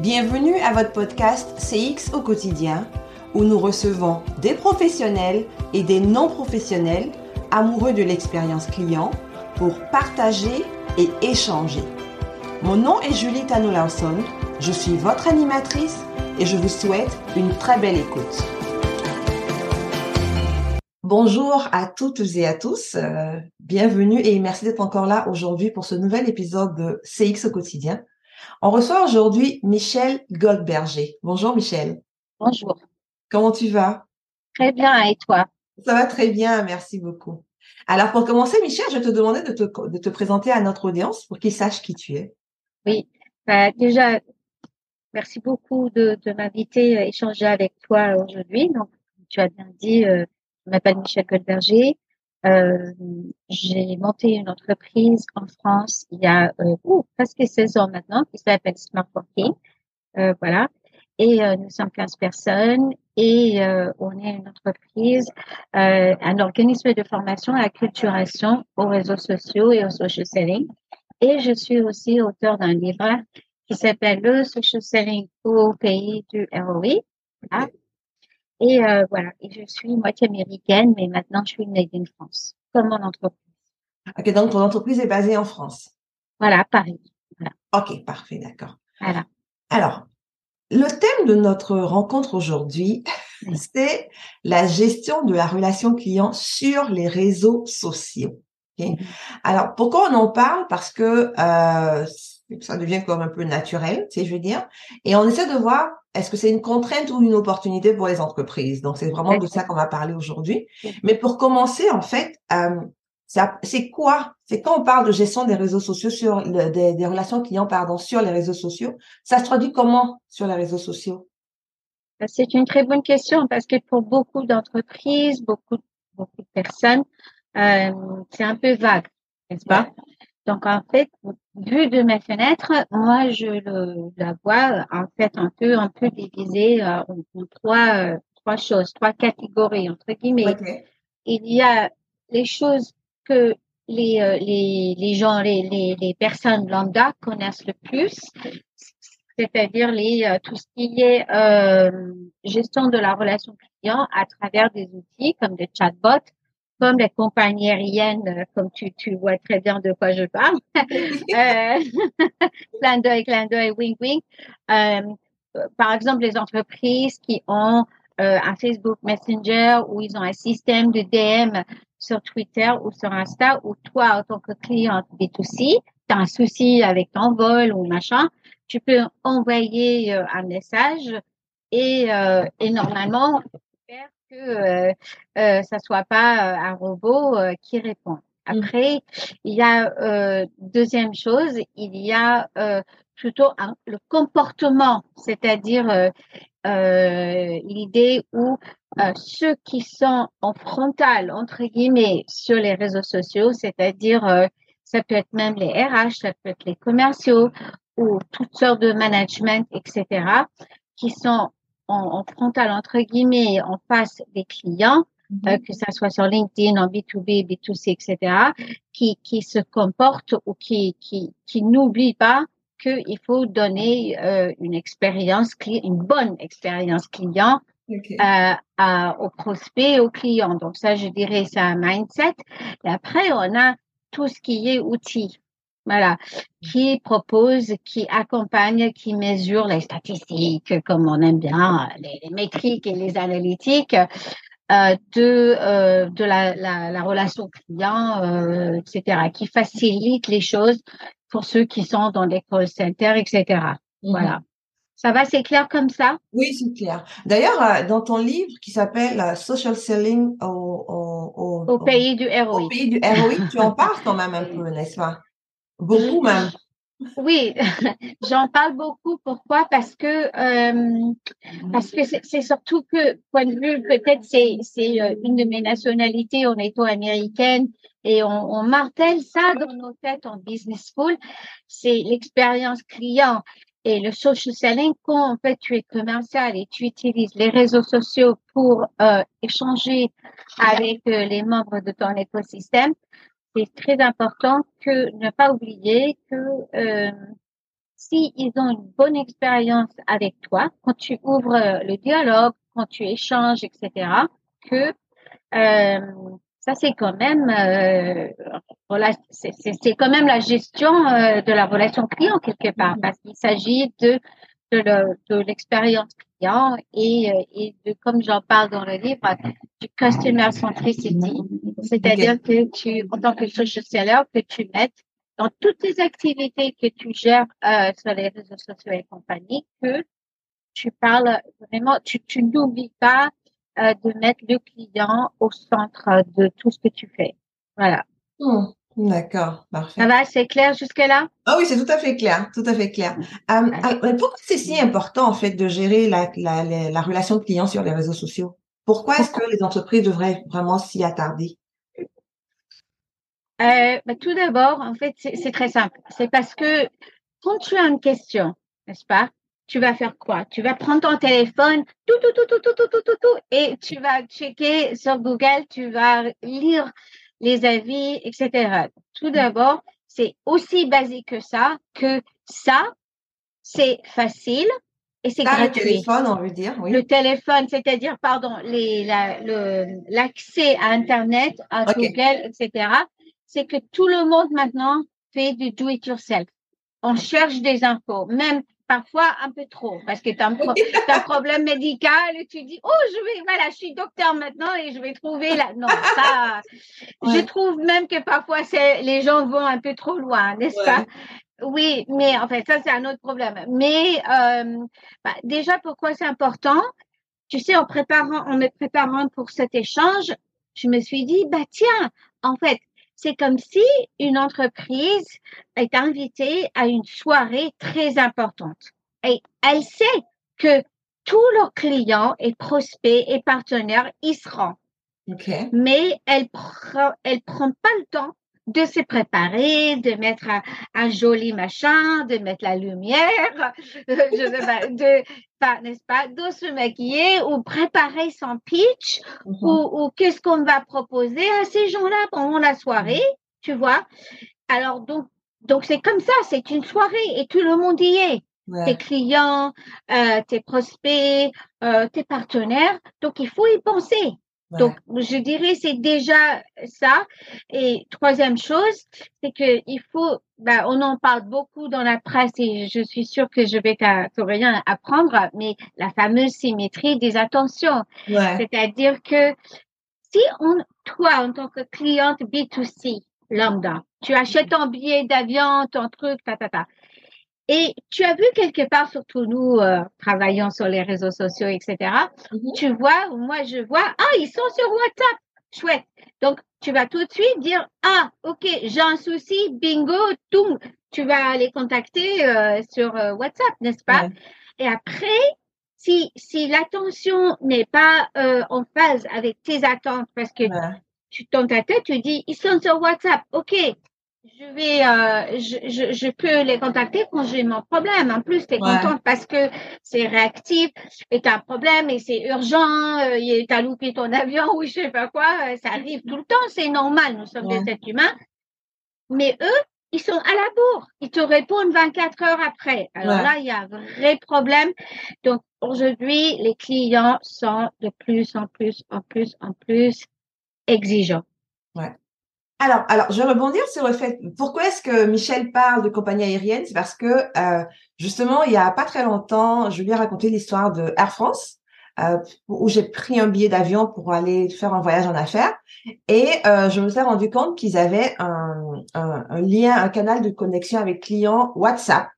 Bienvenue à votre podcast CX au quotidien où nous recevons des professionnels et des non-professionnels amoureux de l'expérience client pour partager et échanger. Mon nom est Julie Tano je suis votre animatrice et je vous souhaite une très belle écoute. Bonjour à toutes et à tous, euh, bienvenue et merci d'être encore là aujourd'hui pour ce nouvel épisode de CX au quotidien. On reçoit aujourd'hui Michel Goldberger. Bonjour Michel. Bonjour. Comment tu vas? Très bien, et toi? Ça va très bien, merci beaucoup. Alors pour commencer, Michel, je te demandais de te, de te présenter à notre audience pour qu'ils sachent qui tu es. Oui, bah, déjà, merci beaucoup de, de m'inviter à échanger avec toi aujourd'hui. Donc, tu as bien dit, euh, je m'appelle Michel Goldberger. Euh, j'ai monté une entreprise en France il y a euh, presque 16 ans maintenant qui s'appelle Smart Working. Euh, voilà. Et nous sommes 15 personnes et on est une entreprise, un organisme de formation à la culturation aux réseaux sociaux et au social selling. Et je suis aussi auteur d'un livre qui s'appelle Le social selling au pays du ROI. Et euh, voilà, et je suis moitié américaine, mais maintenant je suis made in France, comme mon entreprise. Ok, donc ton entreprise est basée en France. Voilà, Paris. Voilà. Ok, parfait, d'accord. Voilà. Alors, le thème de notre rencontre aujourd'hui, c'est la gestion de la relation client sur les réseaux sociaux. Okay? Alors, pourquoi on en parle? Parce que euh, ça devient comme un peu naturel, tu sais, je veux dire. Et on essaie de voir est-ce que c'est une contrainte ou une opportunité pour les entreprises? Donc, c'est vraiment de ça qu'on va parler aujourd'hui. Mais pour commencer, en fait, euh, c'est quoi C'est quand on parle de gestion des réseaux sociaux sur le, des, des, relations clients, pardon, sur les réseaux sociaux, ça se traduit comment sur les réseaux sociaux? C'est une très bonne question parce que pour beaucoup d'entreprises, beaucoup beaucoup de personnes, euh, c'est un peu vague, n'est-ce pas? Donc en fait, vu de mes fenêtres, moi je le, la vois en fait un peu un peu divisée euh, en, en, trois euh, trois choses, trois catégories entre guillemets. Okay. Il y a les choses que les euh, les, les gens les, les, les personnes lambda connaissent le plus, c'est-à-dire les tout ce qui est euh, gestion de la relation client à travers des outils comme des chatbots, comme les compagnies aériennes, comme tu, tu vois très bien de quoi je parle. euh, clin d'œil, clin d'œil, wink, wink. Euh, par exemple, les entreprises qui ont euh, un Facebook Messenger ou ils ont un système de DM sur Twitter ou sur Insta où toi, en tant que client B2C, tu as un souci avec ton vol ou machin, tu peux envoyer euh, un message et, euh, et normalement, que euh, euh, ça soit pas un robot euh, qui répond. Après, il y a euh, deuxième chose, il y a euh, plutôt un, le comportement, c'est-à-dire euh, euh, l'idée où euh, ceux qui sont en frontal entre guillemets sur les réseaux sociaux, c'est-à-dire euh, ça peut être même les RH, ça peut être les commerciaux ou toutes sortes de management, etc., qui sont en, en frontal entre guillemets en face des clients euh, que ça soit sur LinkedIn, en B2B, B2C, etc., qui, qui se comportent ou qui, qui, qui n'oublient pas qu'il faut donner euh, une expérience, une bonne expérience client okay. euh, à, aux prospects aux clients. Donc ça, je dirais, c'est un mindset. Et après, on a tout ce qui est outils. Voilà, qui propose, qui accompagne, qui mesure les statistiques, comme on aime bien, les, les métriques et les analytiques, euh, de euh, de la, la, la, relation client, euh, etc., qui facilite les choses pour ceux qui sont dans les call centers, etc. Mmh. Voilà. Ça va, c'est clair comme ça? Oui, c'est clair. D'ailleurs, dans ton livre qui s'appelle Social Selling au, au, au, au, pays du ROI, au pays du ROI, tu en parles quand même un peu, n'est-ce pas? Beaucoup même. Oui, j'en parle beaucoup. Pourquoi? Parce que euh, parce que c'est surtout que point de vue peut-être c'est euh, une de mes nationalités en étant américaine et on, on martèle ça dans nos têtes en business school. C'est l'expérience client et le social selling quand en fait tu es commercial et tu utilises les réseaux sociaux pour euh, échanger avec les membres de ton écosystème c'est très important que ne pas oublier que euh, si ils ont une bonne expérience avec toi, quand tu ouvres le dialogue, quand tu échanges, etc., que euh, ça c'est quand même euh, voilà, c'est quand même la gestion euh, de la relation client quelque part parce qu'il s'agit de de l'expérience et, euh, et de comme j'en parle dans le livre du customer centricity c'est-à-dire que tu en tant que social seller que tu mettes dans toutes les activités que tu gères euh, sur les réseaux sociaux et compagnie que tu parles vraiment tu, tu n'oublies pas euh, de mettre le client au centre de tout ce que tu fais. Voilà. Hmm, d'accord, parfait. Ça va, c'est clair jusque-là? Ah oui, c'est tout à fait clair, tout à fait clair. Euh, pourquoi c'est si important en fait de gérer la, la, la, relation client sur les réseaux sociaux? Pourquoi est-ce que les entreprises devraient vraiment s'y attarder? Euh, bah, Tout d'abord, en fait, c'est très simple. C'est parce que quand tu as une question, n'est-ce pas tu vas faire quoi? Tu vas prendre ton téléphone, tout, tout, tout, tout, tout, tout, tout, tout, tout, et tu vas checker sur Google, tu vas lire les avis, etc. Tout d'abord, c'est aussi basique que ça, que ça, c'est facile et c'est gratuit. Le téléphone, on veut dire, oui. Le téléphone, c'est-à-dire, pardon, l'accès à Internet, à Google, etc. C'est que tout le monde maintenant fait du do-it-yourself. On cherche des infos, même parfois un peu trop parce que tu as, un problème médical et tu dis oh je vais voilà je suis docteur maintenant et je vais trouver la non ça je trouve même que parfois c'est les gens vont un peu trop loin n'est-ce pas? Oui mais en fait ça c'est un autre problème. Mais euh, bah, déjà pourquoi c'est important? Tu sais en préparant en me préparant pour cet échange je me suis dit bah tiens en fait c'est comme si une entreprise est invitée à une soirée très importante. Et elle sait que tous leurs clients et prospects et partenaires y seront. Mais elle prend, elle prend pas le temps de se préparer, de mettre un, joli machin, de mettre la lumière, je sais pas, de, n'est-ce pas, de se maquiller ou préparer son pitch mhm. ou, ou qu'est-ce qu'on va proposer à ces gens-là pendant la soirée, tu vois. Alors donc, donc c'est comme ça, c'est une soirée et tout le monde y est. Tes clients, euh, tes prospects, euh, tes partenaires. Donc il faut y penser. Donc, je dirais c'est déjà ça. Et troisième chose, c'est que il faut, ben, on en parle beaucoup dans la presse et je suis sûre que je vais rien apprendre, mais la fameuse symétrie des attentions. C'est-à-dire que si on, toi, en tant que cliente B2C, lambda, tu achètes ton billet d'avion, ton truc, ta, ta, ta. Et tu as vu quelque part, surtout nous euh, travaillons sur les réseaux sociaux, etc. Mm-hmm. Tu vois, moi je vois, ah, ils sont sur WhatsApp. Chouette. Donc, tu vas tout de suite dire, ah, ok, j'ai un souci, bingo, tout. Tu vas les contacter euh, sur euh, WhatsApp, n'est-ce pas? Et après, si, si l'attention n'est pas en phase avec tes attentes, parce que tu dans ta tête, tu dis, ils sont sur WhatsApp, ok, je vais, euh, je, je, je, peux les contacter quand j'ai mon problème. En plus, tu es contente parce que c'est réactif et tu as un problème et c'est urgent, euh, tu as loupé ton avion ou je sais pas quoi. Euh, ça arrive tout le temps, c'est normal, nous sommes des êtres humains. Mais eux, ils sont à la bourre. Ils te répondent 24 heures après. Alors là, il y a un vrai problème. Donc, aujourd'hui, les clients sont de plus en plus, en plus, en plus exigeants. Alors, alors, je vais rebondir sur le fait. Pourquoi est-ce que Michel parle de compagnie aérienne? C'est parce que euh, justement, il y a pas très longtemps, je lui ai raconté l'histoire de Air France, euh, où j'ai pris un billet d'avion pour aller faire un voyage en affaires, et euh, je me suis rendu compte qu'ils avaient un, lien, un canal de connexion avec clients WhatsApp.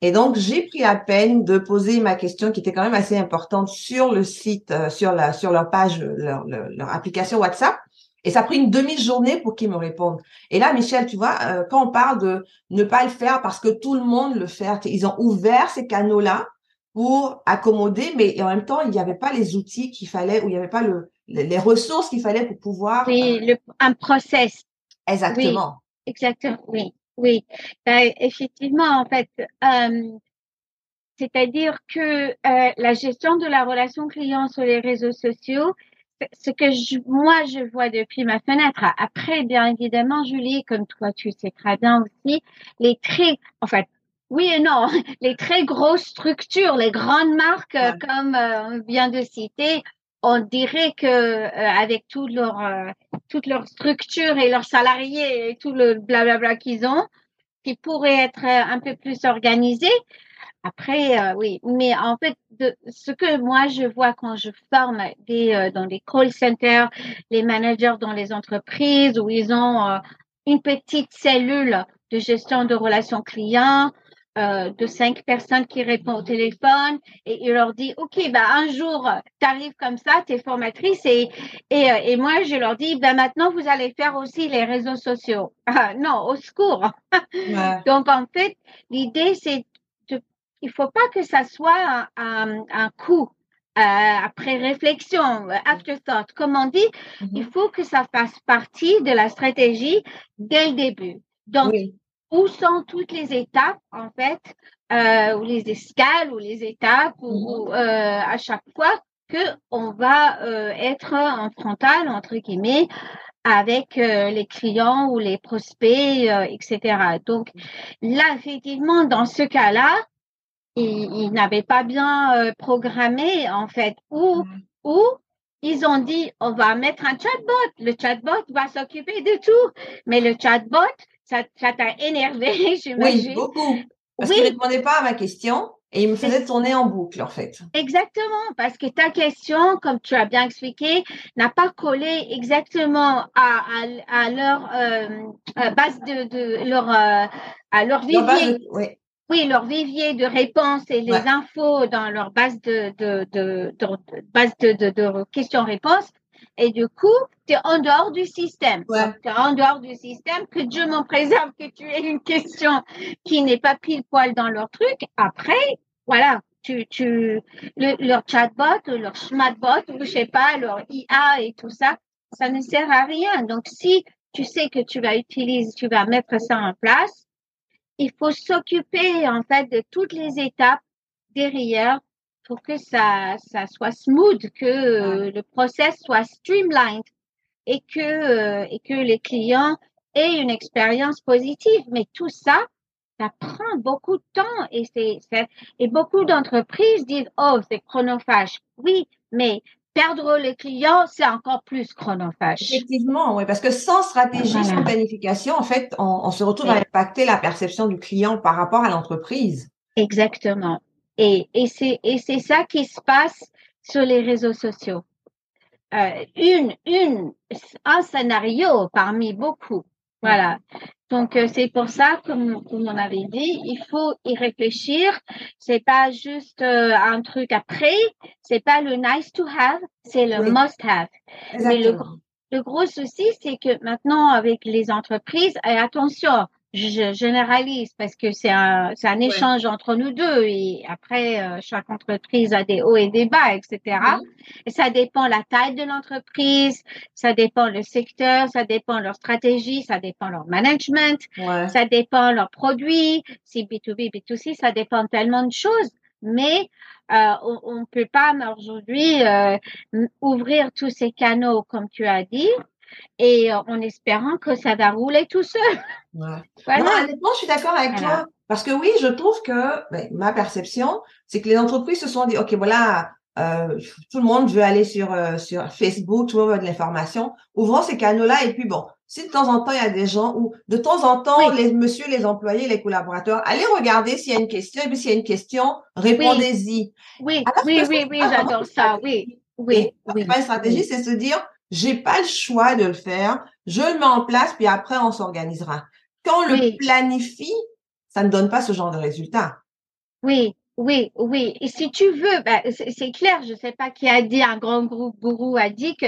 Et donc, j'ai pris la peine de poser ma question qui était quand même assez importante sur le site, sur la sur leur page, leur application WhatsApp. Et ça a pris une demi-journée pour qu'ils me répondent. Et là, Michel, tu vois, euh, quand on parle de ne pas le faire parce que tout le monde le fait, ils ont ouvert ces canaux-là pour accommoder, mais en même temps, il n'y avait pas les outils qu'il fallait, ou il n'y avait pas le, les ressources qu'il fallait pour pouvoir. Oui, le, un process. Exactement. Oui, exactement, oui, oui. Ben, effectivement, en fait, euh, c'est-à-dire que euh, la gestion de la relation client sur les réseaux sociaux, ce que je, moi je vois depuis ma fenêtre. Après, bien évidemment, Julie, comme toi tu sais très bien aussi, les traits, en fait, oui et non. Les très grosses structures, les grandes marques, comme on vient de citer, on dirait que euh, avec toute leur euh, toute leur structure et leurs salariés et tout le blablabla qu'ils ont, qui pourraient être euh, un peu plus organisés. Après, oui, mais en fait, de, ce que moi je vois quand je forme des dans les call centers, les managers dans les entreprises où ils ont une petite cellule de gestion de relations clients, euh, de cinq personnes qui répondent au téléphone et il leur dit ok bah un jour tu arrives comme ça tu es formatrice et et, euh, et moi je leur dis ben maintenant vous allez faire aussi les réseaux sociaux. Ah, non au secours. Donc en fait l'idée c'est il faut pas que ça soit un, un, coup euh, après réflexion, afterthought, comme on dit, mm-hmm. il faut que ça fasse partie de la stratégie dès le début. Donc, où sont toutes les étapes, en fait, euh, ou les escales, ou les étapes, ou, mhm. euh, à chaque fois que on va euh, être en frontal, entre guillemets, avec euh, les clients ou les prospects, euh, etc. Donc là, effectivement, dans ce cas-là, ils, n'avaient pas bien programmé, en fait, ou, mhm. ou ils ont dit, on va mettre un chatbot. Le chatbot va s'occuper de tout. Mais le chatbot, ça, t'a énervé, j'imagine. Oui, beaucoup. Parce qu'il ne répondait pas à ma question et il me faisait tourner en boucle, en fait. Exactement, parce que ta question, comme tu as bien expliqué, n'a pas collé exactement à, à, leur euh, base de, de leur euh, à leur vivier. Oui, leur vivier de réponses et les infos dans leur base de, de, de, de base de, de questions-réponses et du coup, tu es en dehors du système. Tu es en dehors du système, que Dieu m'en préserve que tu aies une question qui n'est pas pile poil dans leur truc. Après, voilà, tu, tu, leur chatbot, leur smartbot, ou je sais pas, leur IA et tout ça, ça ne sert à rien. Donc, si tu sais que tu vas utiliser, tu vas mettre ça en place, il faut s'occuper, en fait, de toutes les étapes derrière pour que ça, ça soit smooth, que euh, le process soit streamlined et que, euh, et que les clients aient une expérience positive. Mais tout ça, ça prend beaucoup de temps et c'est, et beaucoup d'entreprises disent, oh, c'est chronophage. Oui, mais perdre les clients, c'est encore plus chronophage. Effectivement, oui, parce que sans stratégie, sans planification, en fait, on, on se retrouve à impacter la perception du client par rapport à l'entreprise. Exactement. Et, et c'est et c'est ça qui se passe sur les réseaux sociaux. Euh, une une un scénario parmi beaucoup. Voilà. Donc euh, c'est pour ça, comme, comme on avait dit, il faut y réfléchir. C'est pas juste euh, un truc après. C'est pas le nice to have, c'est le must have. Mais le, le gros souci, c'est que maintenant avec les entreprises, et attention, je généralise parce que c'est un, c'est un échange entre nous deux et après, euh, chaque entreprise a des hauts et des bas, etc. Et ça dépend la taille de l'entreprise, ça dépend le secteur, ça dépend leur stratégie, ça dépend leur management, ça dépend leurs produits, si B2B, B2C, ça dépend tellement de choses. Mais euh, on ne peut pas aujourd'hui euh, ouvrir tous ces canaux comme tu as dit et euh, en espérant que ça va rouler tout seul. Ouais. Non, honnêtement, je suis d'accord avec toi. Parce que oui, je trouve que ben, ma perception, c'est que les entreprises se sont dit, OK, voilà, euh, tout le monde veut aller sur, euh, sur Facebook, tout le monde veut de l'information. Ouvrons ces canaux-là et puis bon, si de temps en temps il y a des gens ou de temps en temps les monsieur, les employés, les collaborateurs, allez regarder s'il y a une question et puis s'il y a une question, répondez-y. Oui, oui, oui, oui, j'adore ça. Oui, oui, oui. Une stratégie, c'est se dire, j'ai pas le choix de le faire. Je le mets en place, puis après, on s'organisera. Quand on le planifie, ça ne donne pas ce genre de résultat. Oui, oui, oui. Et si tu veux, ben, c'est clair, je sais pas qui a dit, un grand groupe gourou a dit que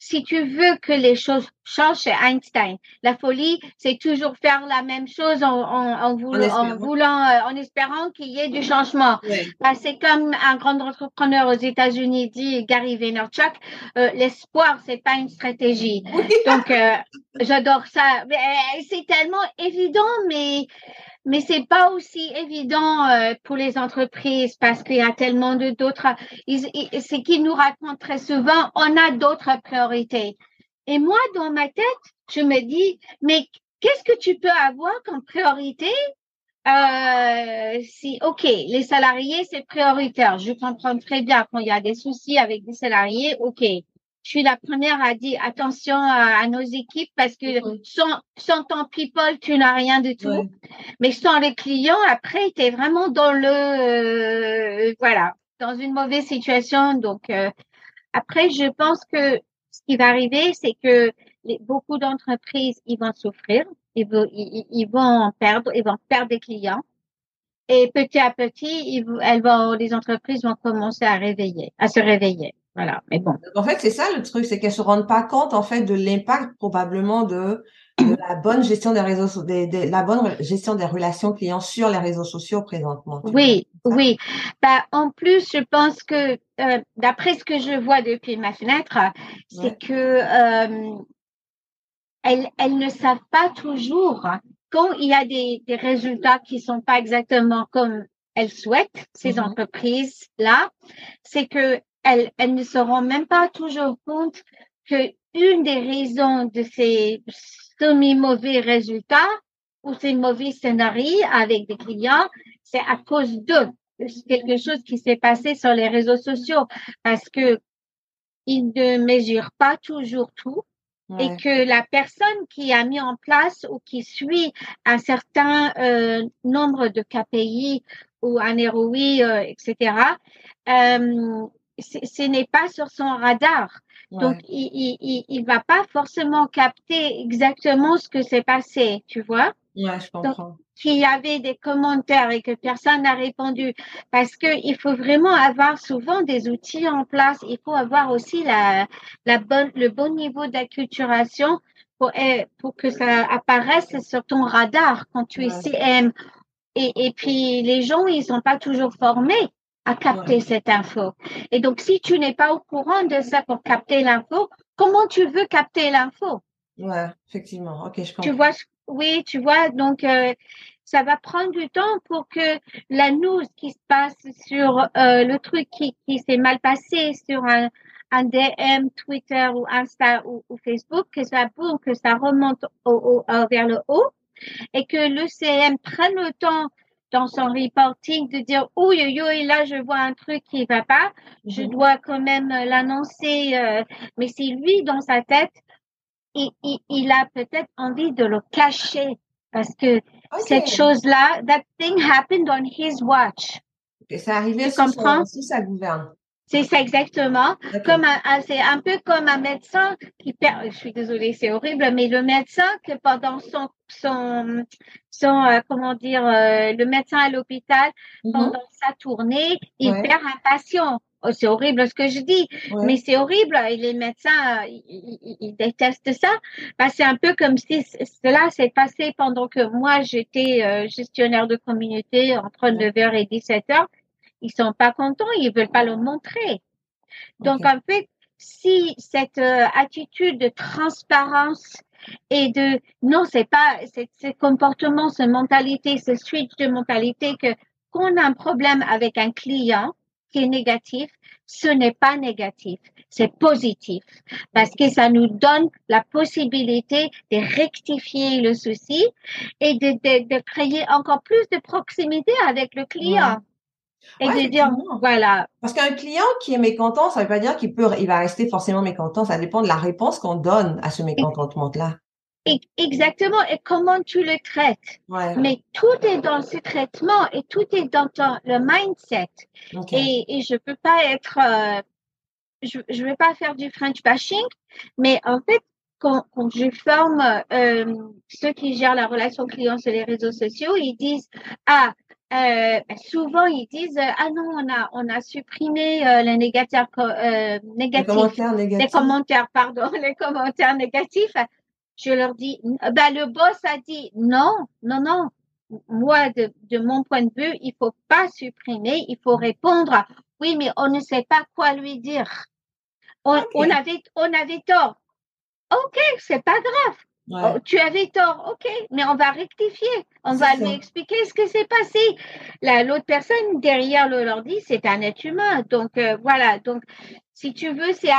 si tu veux que les choses changent, c'est Einstein. La folie, c'est toujours faire la même chose en, en, en, voulant, euh, en espérant qu'il y ait du changement. Ben, c'est comme un grand entrepreneur aux États-Unis dit, Gary Vaynerchuk, euh, l'espoir, c'est pas une stratégie. Donc, euh, j'adore ça. C'est tellement évident, mais mais c'est pas aussi évident euh, pour les entreprises parce qu'il y a tellement de d'autres. C'est qu'ils nous racontent très souvent, on a d'autres priorités. Et moi, dans ma tête, je me dis, mais qu'est-ce que tu peux avoir comme priorité euh, si, ok, les salariés, c'est prioritaire. Je comprends très bien quand il y a des soucis avec des salariés, ok. Je suis la première à dire attention à, nos équipes parce que sans, sans ton people, tu n'as rien du tout. Mais sans les clients, après, tu es vraiment dans le, euh, voilà, dans une mauvaise situation. Donc, euh, après, je pense que ce qui va arriver, c'est que les, beaucoup d'entreprises, ils vont souffrir ils vont, ils, vont perdre, ils vont perdre des clients. Et petit à petit, ils, elles vont, les entreprises vont commencer à réveiller, à se réveiller. Voilà. Mais bon. En fait, c'est ça le truc, c'est qu'elles se rendent pas compte, en fait, de l'impact probablement de, de la bonne gestion des réseaux, des, la bonne gestion des relations clients sur les réseaux sociaux présentement. Oui, oui. Bah, en plus, je pense que, euh, d'après ce que je vois depuis ma fenêtre, c'est que, euh, elles, elles ne savent pas toujours quand il y a des, des résultats qui sont pas exactement comme elles souhaitent, ces mm-hmm. entreprises-là, c'est que elles, elles ne se rendent même pas toujours compte que une des raisons de ces semi-mauvais résultats ou ces mauvais scénarios avec des clients, c'est à cause de quelque chose qui s'est passé sur les réseaux sociaux parce que ils ne mesurent pas toujours tout et que la personne qui a mis en place ou qui suit un certain euh, nombre de KPI ou un ROI, euh, etc., euh, ce n'est pas sur son radar. Donc, il, il, va pas forcément capter exactement ce que s'est passé, tu vois. Ouais, je comprends qu'il y avait des commentaires et que personne n'a répondu parce que il faut vraiment avoir souvent des outils en place. Il faut avoir aussi la, la bonne, le bon niveau d'acculturation pour, eh, pour que ça apparaisse sur ton radar quand tu es CM. Et, et puis, les gens, ils sont pas toujours formés à capter cette info. Et donc, si tu n'es pas au courant de ça pour capter l'info, comment tu veux capter l'info? Ouais, effectivement. Ok, je comprends. Tu vois, oui, tu vois, donc euh, ça va prendre du temps pour que la news qui se passe sur euh, le truc qui, qui s'est mal passé sur un, un DM, Twitter ou Insta ou, Facebook, que ça boum, que ça remonte au, au, vers le haut et que le CM prenne le temps dans son reporting de dire yo yo et là je vois un truc qui va pas, je mhm. dois quand même l'annoncer. Euh, mais c'est lui dans sa tête il, il, il a peut-être envie de le cacher parce que cette chose-là, that thing happened on his watch. Ça arrivait sous, son, sous sa gouverne. C'est ça exactement. Comme un, c'est un peu comme un médecin qui perd. Je suis désolée, c'est horrible, mais le médecin que pendant son son son euh, comment dire euh, le médecin à l'hôpital mm-hmm. pendant sa tournée, il perd un patient. Oh, c'est horrible ce que je dis, mais c'est horrible. Et les médecins, ils, détestent ça. Bah, c'est un peu comme si cela s'est passé pendant que moi, j'étais euh, gestionnaire de communauté entre 9h et 17h. Ils sont pas contents, ils veulent pas le montrer. Donc, en fait, si cette euh, attitude de transparence et de non, c'est pas ce comportement, cette mentalité, ce switch de mentalité que qu'on a un problème avec un client, qui est négatif, ce n'est pas négatif, c'est positif parce que ça nous donne la possibilité de rectifier le souci et de, de, de créer encore plus de proximité avec le client. Et de dire, voilà. Parce qu'un client qui est mécontent, ça veut pas dire qu'il peut, il va rester forcément mécontent. Ça dépend de la réponse qu'on donne à ce mécontentement-là. Exactement. Et comment tu le traites? Mais tout est dans ce traitement et tout est dans ton, le mindset. Et, et je peux pas être, euh, je, je vais pas faire du French bashing, mais en fait, quand, quand je forme euh, ceux qui gèrent la relation client sur les réseaux sociaux, ils disent ah euh, ben, souvent ils disent ah non on a on a supprimé euh, les négatifs euh, négatifs les commentaires négatifs les commentaires pardon les commentaires négatifs je leur dis, ben, le boss a dit non, non, non. Moi, de, de mon point de vue, il faut pas supprimer, il faut répondre. Oui, mais on ne sait pas quoi lui dire. On, on avait, on avait tort. Ok, c'est pas grave. Oh, tu avais tort, ok, mais on va rectifier, on va lui expliquer ce qui s'est passé. L'autre personne derrière le l'ordi, c'est un être humain, donc euh, voilà. Donc si tu veux, c'est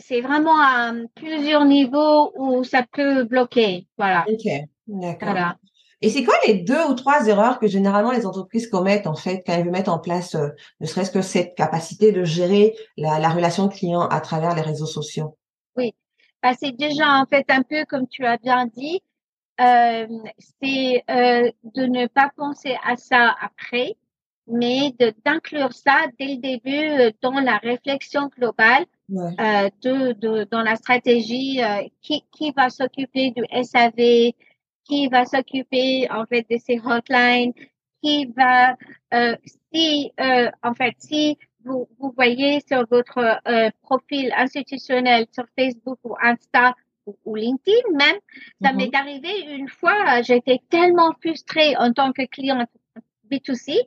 c'est vraiment à plusieurs niveaux où ça peut bloquer. Voilà. Ok, d'accord. Et c'est quoi les deux ou trois erreurs que généralement les entreprises commettent en fait quand elles veulent mettre en place euh, ne serait-ce que cette capacité de gérer la, la relation client à travers les réseaux sociaux? Bah, c'est déjà en fait un peu comme tu as bien dit, euh, c'est euh, de ne pas penser à ça après, mais d'inclure ça dès le début euh, dans la réflexion globale euh, de, de, dans la stratégie. Euh, qui, qui va s'occuper du SAV, qui va s'occuper en fait de ces hotlines, qui va euh, si euh, en fait si vous, vous voyez sur votre euh, profil institutionnel sur Facebook ou Insta ou, LinkedIn même, ça m'est mm-hmm. arrivé une fois, j'étais tellement frustrée en tant que cliente B2C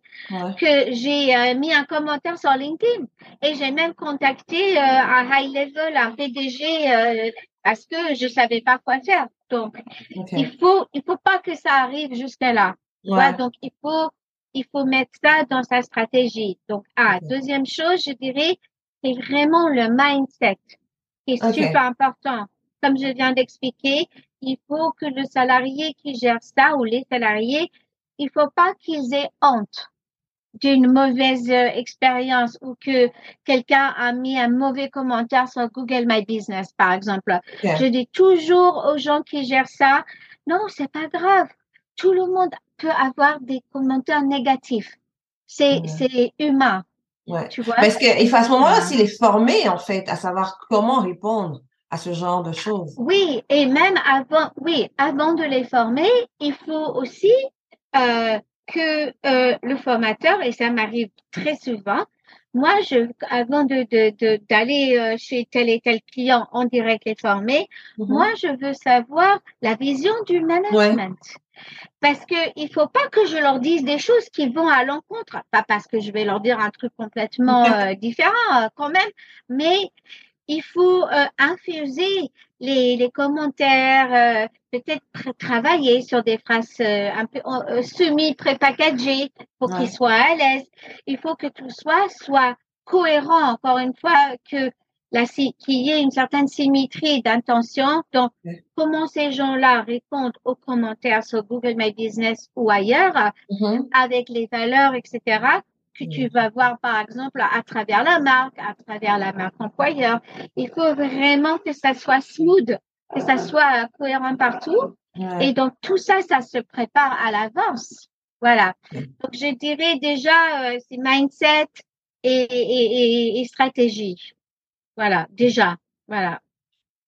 que j'ai euh, mis un commentaire sur LinkedIn et j'ai même contacté euh, un high level, un PDG euh, parce que je savais pas quoi faire. Donc, il faut, il faut pas que ça arrive jusqu'à là. donc, il faut, il faut mettre ça dans sa stratégie. Donc, ah, deuxième chose, je dirais, c'est vraiment le mindset qui est super important. Comme je viens d'expliquer, il faut que le salarié qui gère ça ou les salariés il faut pas qu'ils aient honte d'une mauvaise euh, expérience ou que quelqu'un a mis un mauvais commentaire sur Google My Business, par exemple. Je dis toujours aux gens qui gèrent ça, non, c'est pas grave. Tout le monde peut avoir des commentaires négatifs. C'est, humain. Ouais. Tu vois? Parce qu'il faut à ce moment-là aussi les former, en fait, à savoir comment répondre à ce genre de choses. Oui, et même avant, oui, avant de les former, il faut aussi euh, que euh, le formateur, et ça m'arrive très souvent, moi, je, avant de, de, d'aller euh, chez tel et tel client en direct les former, mm-hmm. moi, je veux savoir la vision du management. Parce que il faut pas que je leur dise des choses qui vont à l'encontre, pas parce que je vais leur dire un truc complètement différent quand même, mais il faut infuser les, les commentaires, peut-être travailler sur des phrases euh, un peu euh, semi-prépackagées pour qu'ils soient à l'aise. Il faut que tout soit soit cohérent, encore une fois, que la qu'il y ait une certaine symétrie d'intention. Donc, comment ces gens-là répondent aux commentaires sur Google My Business ou ailleurs, mm-hmm. avec les valeurs, etc., que tu vas voir, par exemple, à travers la marque, à travers la marque employeur. Il faut vraiment que ça soit smooth que ça soit cohérent partout. Et donc, tout ça, ça se prépare à l'avance. Voilà. Donc, je dirais déjà, euh, c'est mindset et, et, et, stratégie. Voilà, déjà. Voilà.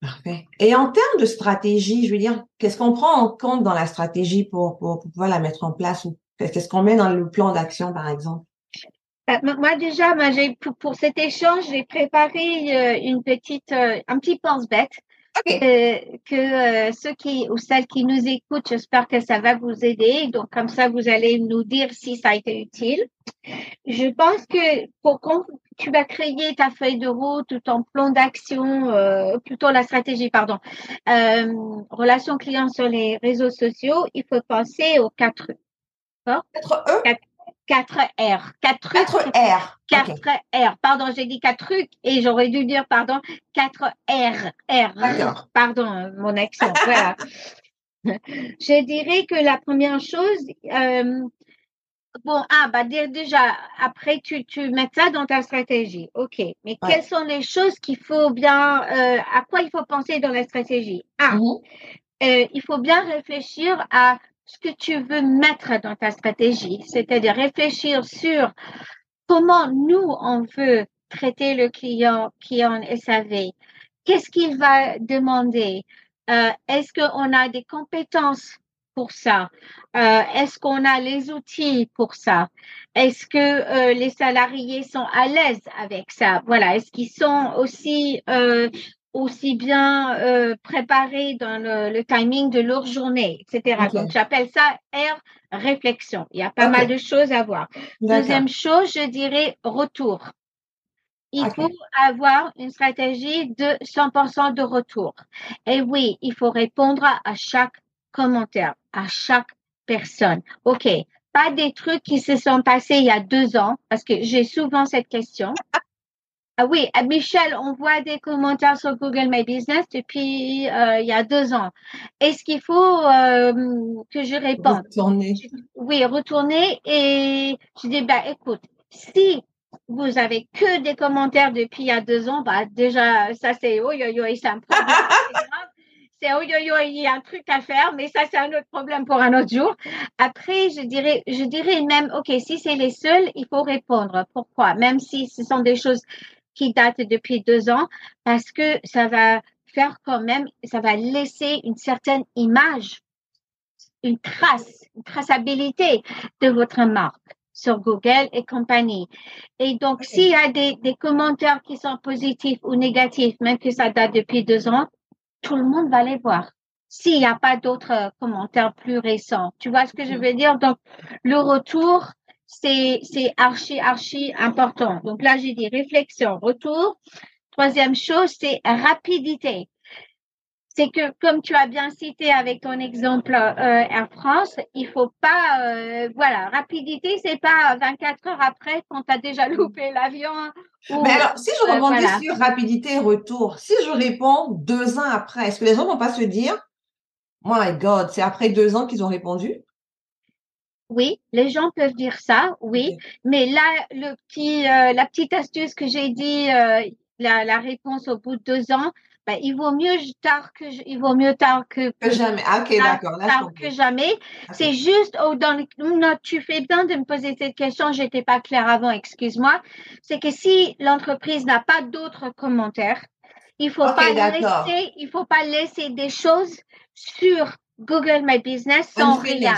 Parfait. Et en termes de stratégie, je veux dire, qu'est-ce qu'on prend en compte dans la stratégie pour, pour, pouvoir la mettre en place ou qu'est-ce qu'on met dans le plan d'action, par exemple? Euh, moi déjà, moi, j'ai pour, pour, cet échange, j'ai préparé euh, une petite, un petit pense-bête que, que euh, ceux qui ou celles qui nous écoutent, j'espère que ça va vous aider. Donc comme ça, vous allez nous dire si ça a été utile. Je pense que pour quand tu vas créer ta feuille de route ou ton plan d'action, euh, plutôt la stratégie, pardon, euh, relation client sur les réseaux sociaux, il faut penser aux quatre E. 4 E 4 R. 4 R. 4 R. Pardon, j'ai dit 4 trucs et j'aurais dû dire, pardon, 4 R. R. Pardon, mon accent. voilà. Je dirais que la première chose, euh, bon, ah, bah, dire déjà, après, tu, tu mets ça dans ta stratégie. OK. Mais quelles sont les choses qu'il faut bien, euh, à quoi il faut penser dans la stratégie? Ah, mm-hmm. euh, il faut bien réfléchir à ce que tu veux mettre dans ta stratégie, c'est-à-dire réfléchir sur comment nous, on veut traiter le client qui est en SAV. Qu'est-ce qu'il va demander? Euh, est-ce qu'on a des compétences pour ça? Euh, est-ce qu'on a les outils pour ça? Est-ce que euh, les salariés sont à l'aise avec ça? Voilà. Est-ce qu'ils sont aussi aussi bien euh, préparés dans le, le, timing de leur journée, etc. Donc, j'appelle ça R réflexion. Il y a pas mal de choses à voir. Deuxième chose, je dirais retour. Il faut avoir une stratégie de 100% de retour. Et oui, il faut répondre à chaque commentaire, à chaque personne. OK, pas des trucs qui se sont passés il y a deux ans, parce que j'ai souvent cette question. Ah oui, à Michel, on voit des commentaires sur Google My Business depuis euh, il y a deux ans. Est-ce qu'il faut euh, que je réponde? Retourner. Oui, retourner et je dis, bah, écoute, si vous avez que des commentaires depuis il y a deux ans, bah, déjà, ça c'est, oh, yo, yo, c'est un problème. c'est, oh, yo, yo, il y a un truc à faire, mais ça c'est un autre problème pour un autre jour. Après, je dirais, je dirais même, OK, si c'est les seuls, il faut répondre. Pourquoi? Même si ce sont des choses qui datent depuis deux ans, parce que ça va faire quand même, ça va laisser une certaine image, une trace, une traçabilité de votre marque sur Google et compagnie. Et donc, s'il y a des, des, commentaires qui sont positifs ou négatifs, même que ça date depuis deux ans, tout le monde va les voir. S'il n'y a pas d'autres commentaires plus récents. Tu vois ce que je veux dire? Donc, le retour, c'est, c'est archi, archi important. Donc là, j'ai dit réflexion, retour. Troisième chose, c'est rapidité c'est que comme tu as bien cité avec ton exemple euh, Air France, il faut pas, euh, voilà, rapidité, c'est pas 24 heures après quand tu as déjà loupé l'avion. Mais alors, si je euh, rebondis sur rapidité et retour, si je réponds deux ans après, est-ce que les gens vont pas se dire, my God, c'est après deux ans qu'ils ont répondu? Oui, les gens peuvent dire ça, oui. Mais là, le petit, la petite astuce que j'ai dit, la, la réponse au bout de deux ans, ben, il vaut mieux tard que il vaut mieux tard que, que jamais. Ah, ok, d'accord. Tard que jamais. C'est juste oh, dans le, tu fais bien de me poser cette question. J'étais pas claire avant. Excuse-moi. C'est que si l'entreprise n'a pas d'autres commentaires, il faut pas laisser, il faut pas laisser des choses sur Google My Business sans rien.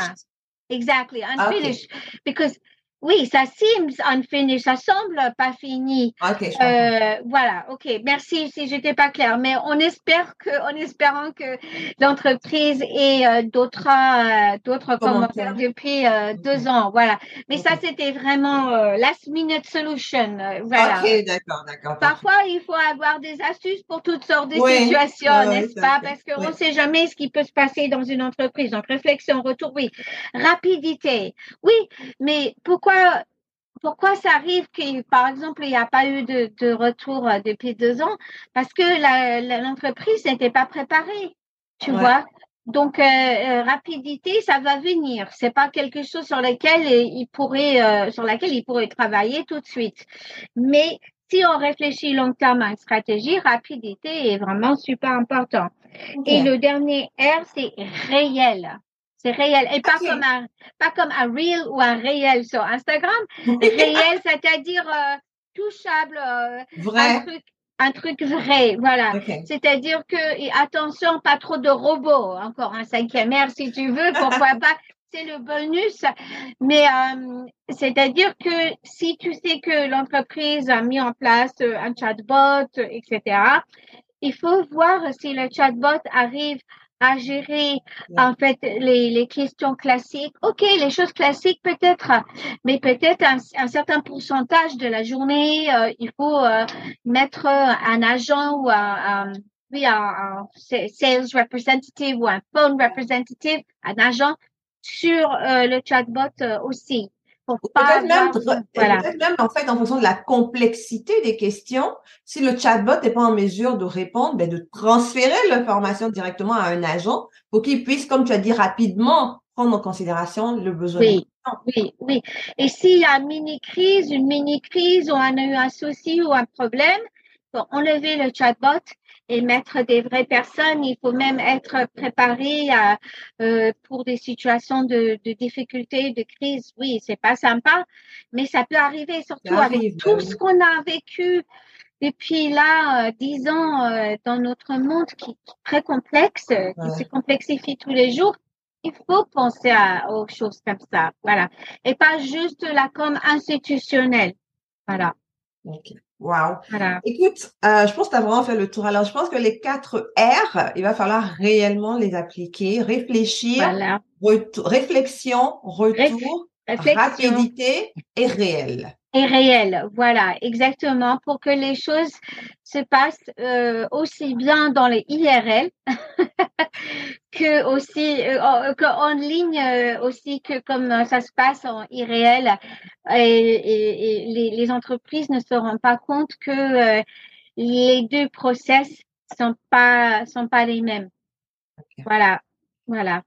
Exactly, unfinished. Because oui, ça seems unfinished, ça semble pas fini. euh, voilà, ok. Merci si j'étais pas claire, mais on espère que, en espérant que l'entreprise ait euh, d'autres euh, d'autres commentaires depuis deux ans, voilà. Mais ça c'était vraiment last minute solution, voilà. Ok, d'accord, d'accord. Parfois il faut avoir des astuces pour toutes sortes de situations, n'est-ce pas? Parce qu'on ne sait jamais ce qui peut se passer dans une entreprise. Donc réflexion, retour, oui. Rapidité, oui, mais pourquoi pourquoi ça arrive que, par exemple, il n'y a pas eu de, retour euh, depuis deux ans? Parce que l'entreprise n'était pas préparée, tu vois? Donc, euh, euh, rapidité, ça va venir. C'est pas quelque chose sur lequel il pourrait, sur laquelle il pourrait travailler tout de suite. Mais si on réfléchit long terme à une stratégie, rapidité est vraiment super important. Et le dernier R, c'est réel. C'est réel. Et pas comme un, pas comme un reel ou un réel sur Instagram. réel, c'est-à-dire euh, touchable, euh, un truc, un truc vrai, voilà. C'est-à-dire que, attention, pas trop de robots. Encore un cinquième R si tu veux, pourquoi pas. C'est le bonus. Mais euh, c'est-à-dire que si tu sais que l'entreprise a mis en place un chatbot, etc., il faut voir si le chatbot arrive à gérer en fait les, les, questions classiques. OK, les choses classiques peut-être, mais peut-être un, un, certain pourcentage de la journée, euh, il faut euh, mettre un agent ou un, oui, un, sales representative ou un phone representative, un agent sur euh, le chatbot aussi. Peut-être même, même, en fait, en fonction de la complexité des questions, si le chatbot n'est pas en mesure de répondre, ben de transférer l'information directement à un agent pour qu'il puisse, comme tu as dit, rapidement prendre en considération le besoin. Oui, oui, oui. Et s'il y a une mini-crise, une mini-crise, ou on a eu un souci ou un problème, enlever le chatbot et mettre des vraies personnes. Il faut même être préparé à, euh, pour des situations de, de difficulté, de crise. Oui, c'est pas sympa, mais ça peut arriver, surtout avec tout ce qu'on a vécu depuis là, euh, dix ans euh, dans notre monde qui, est très complexe, qui se complexifie tous les jours. Il faut penser à, aux choses comme ça, voilà, et pas juste la com institutionnelle, voilà. Wow. Écoute, euh, je pense que tu as vraiment fait le tour. Alors, je pense que les quatre R, il va falloir réellement les appliquer, réfléchir, réflexion, retour, rapidité et réel. Et réel, voilà, exactement, pour que les choses se passent euh, aussi bien dans les IRL que aussi euh, en ligne euh, aussi que comme ça se passe en irréel et, les, les, entreprises ne se rendent pas compte que les deux process sont pas sont pas les mêmes. Voilà, voilà.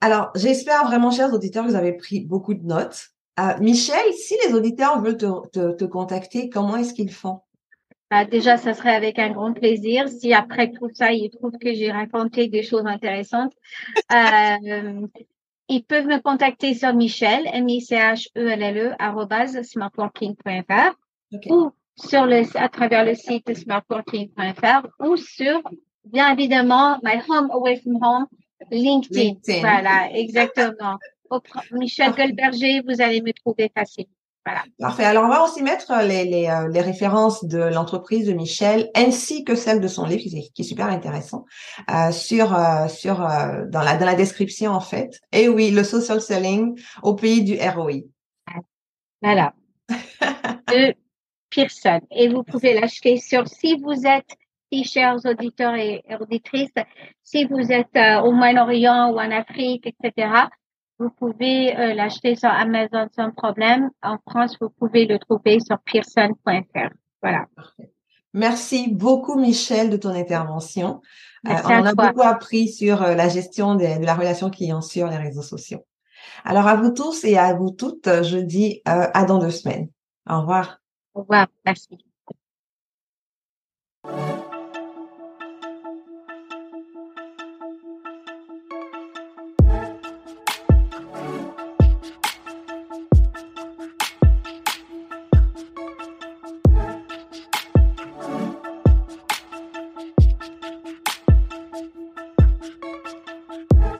Alors, j'espère vraiment, chers auditeurs, que vous avez pris beaucoup de notes. Euh, Michel, si les auditeurs veulent te, te, contacter, comment est-ce qu'ils font? Bah, déjà, ça serait avec un grand plaisir. Si après tout ça, ils trouvent que j'ai raconté des choses intéressantes, euh, ils peuvent me contacter sur Michel, M-I-C-H-E-L-L-E, e, smartworking.fr ou sur le, à travers le site smartworking.fr ou sur, bien évidemment, my home away from home, LinkedIn. LinkedIn. Voilà, exactement. Michel Goldberger, vous allez me trouver facile. Voilà. Parfait. Alors, on va aussi mettre les, les, euh, les références de l'entreprise de Michel ainsi que celles de son livre qui est, super intéressant euh, sur euh, sur euh, dans la dans la description en fait. Et oui, le social selling au pays du ROI. Voilà. de Pearson. Et vous pouvez l'acheter sur si vous êtes si chers auditeurs et auditrices, si vous êtes au Moyen-Orient ou en Afrique, etc., vous pouvez euh, l'acheter sur Amazon sans problème. En France, vous pouvez le trouver sur pearson.fr. Voilà. Merci beaucoup, Michel, de ton intervention. Euh, on a beaucoup appris sur euh, la gestion de, la relation client sur les réseaux sociaux. Alors, à vous tous et à vous toutes, je dis à dans deux semaines. Au revoir. Au revoir. Merci.